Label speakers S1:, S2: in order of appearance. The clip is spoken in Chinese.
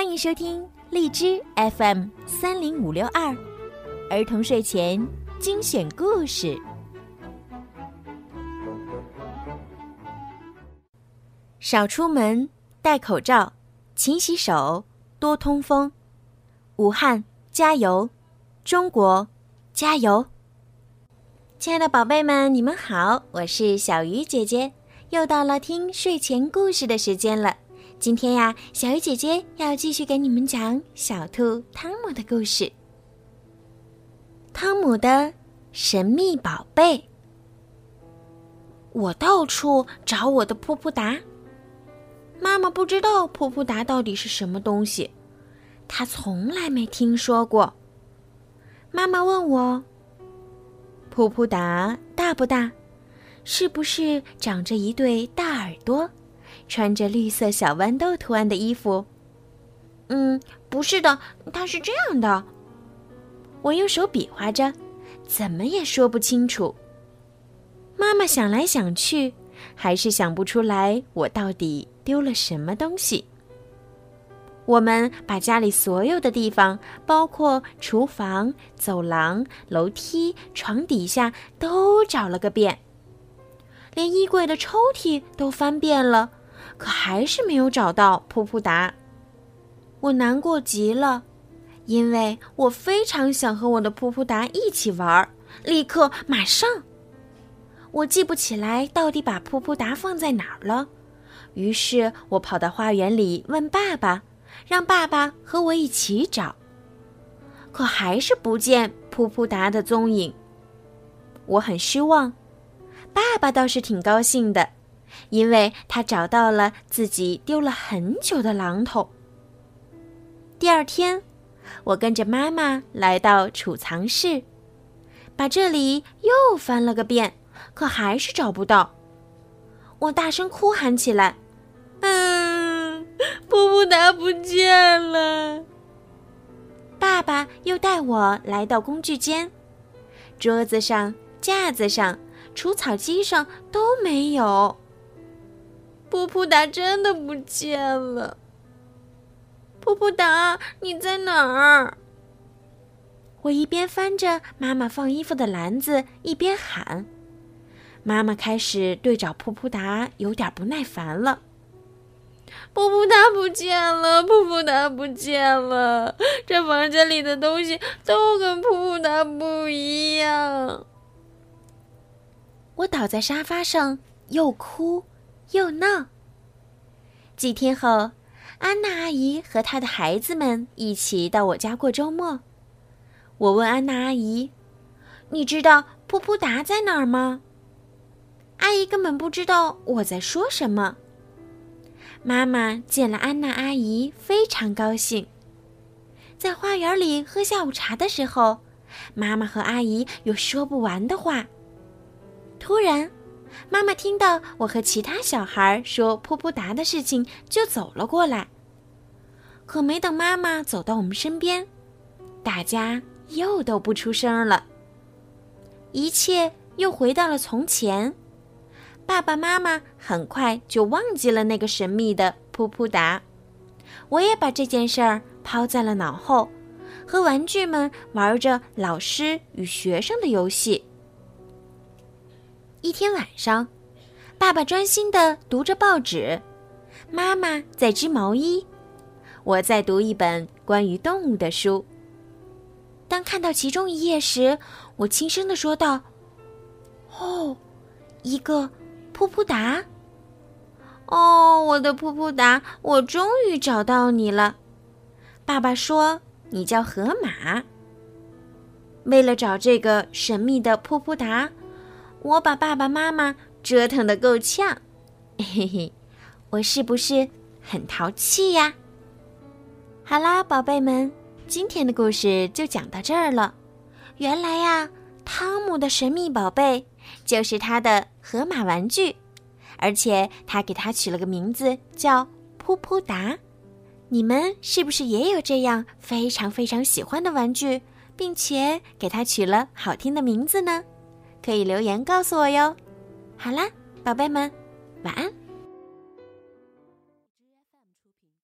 S1: 欢迎收听荔枝 FM 三零五六二儿童睡前精选故事。少出门，戴口罩，勤洗手，多通风。武汉加油，中国加油！亲爱的宝贝们，你们好，我是小鱼姐姐，又到了听睡前故事的时间了。今天呀，小鱼姐姐要继续给你们讲小兔汤姆的故事。汤姆的神秘宝贝。我到处找我的噗噗达。妈妈不知道噗噗达到底是什么东西，她从来没听说过。妈妈问我：“噗噗达大不大？是不是长着一对大耳朵？”穿着绿色小豌豆图案的衣服。嗯，不是的，它是这样的。我用手比划着，怎么也说不清楚。妈妈想来想去，还是想不出来我到底丢了什么东西。我们把家里所有的地方，包括厨房、走廊、楼梯、床底下，都找了个遍，连衣柜的抽屉都翻遍了。可还是没有找到噗噗达，我难过极了，因为我非常想和我的噗噗达一起玩，立刻马上。我记不起来到底把噗噗达放在哪儿了，于是我跑到花园里问爸爸，让爸爸和我一起找。可还是不见噗噗达的踪影，我很失望。爸爸倒是挺高兴的。因为他找到了自己丢了很久的榔头。第二天，我跟着妈妈来到储藏室，把这里又翻了个遍，可还是找不到。我大声哭喊起来：“嗯，布布达不见了！”爸爸又带我来到工具间，桌子上、架子上、除草机上都没有。噗噗达真的不见了！噗噗达，你在哪儿？我一边翻着妈妈放衣服的篮子，一边喊。妈妈开始对找噗噗达有点不耐烦了。噗噗达不见了！噗噗达不见了！这房间里的东西都跟噗噗达不一样。我倒在沙发上，又哭。又闹。几天后，安娜阿姨和她的孩子们一起到我家过周末。我问安娜阿姨：“你知道噗噗达在哪儿吗？”阿姨根本不知道我在说什么。妈妈见了安娜阿姨，非常高兴。在花园里喝下午茶的时候，妈妈和阿姨有说不完的话。突然。妈妈听到我和其他小孩说噗噗达的事情，就走了过来。可没等妈妈走到我们身边，大家又都不出声了。一切又回到了从前。爸爸妈妈很快就忘记了那个神秘的噗噗达，我也把这件事儿抛在了脑后，和玩具们玩着老师与学生的游戏。一天晚上，爸爸专心的读着报纸，妈妈在织毛衣，我在读一本关于动物的书。当看到其中一页时，我轻声的说道：“哦，一个噗噗达。哦，我的噗噗达，我终于找到你了。”爸爸说：“你叫河马。”为了找这个神秘的噗噗达。我把爸爸妈妈折腾的够呛，嘿嘿，我是不是很淘气呀？好啦，宝贝们，今天的故事就讲到这儿了。原来呀，汤姆的神秘宝贝就是他的河马玩具，而且他给他取了个名字叫噗噗达。你们是不是也有这样非常非常喜欢的玩具，并且给他取了好听的名字呢？可以留言告诉我哟。好啦，宝贝们，晚安。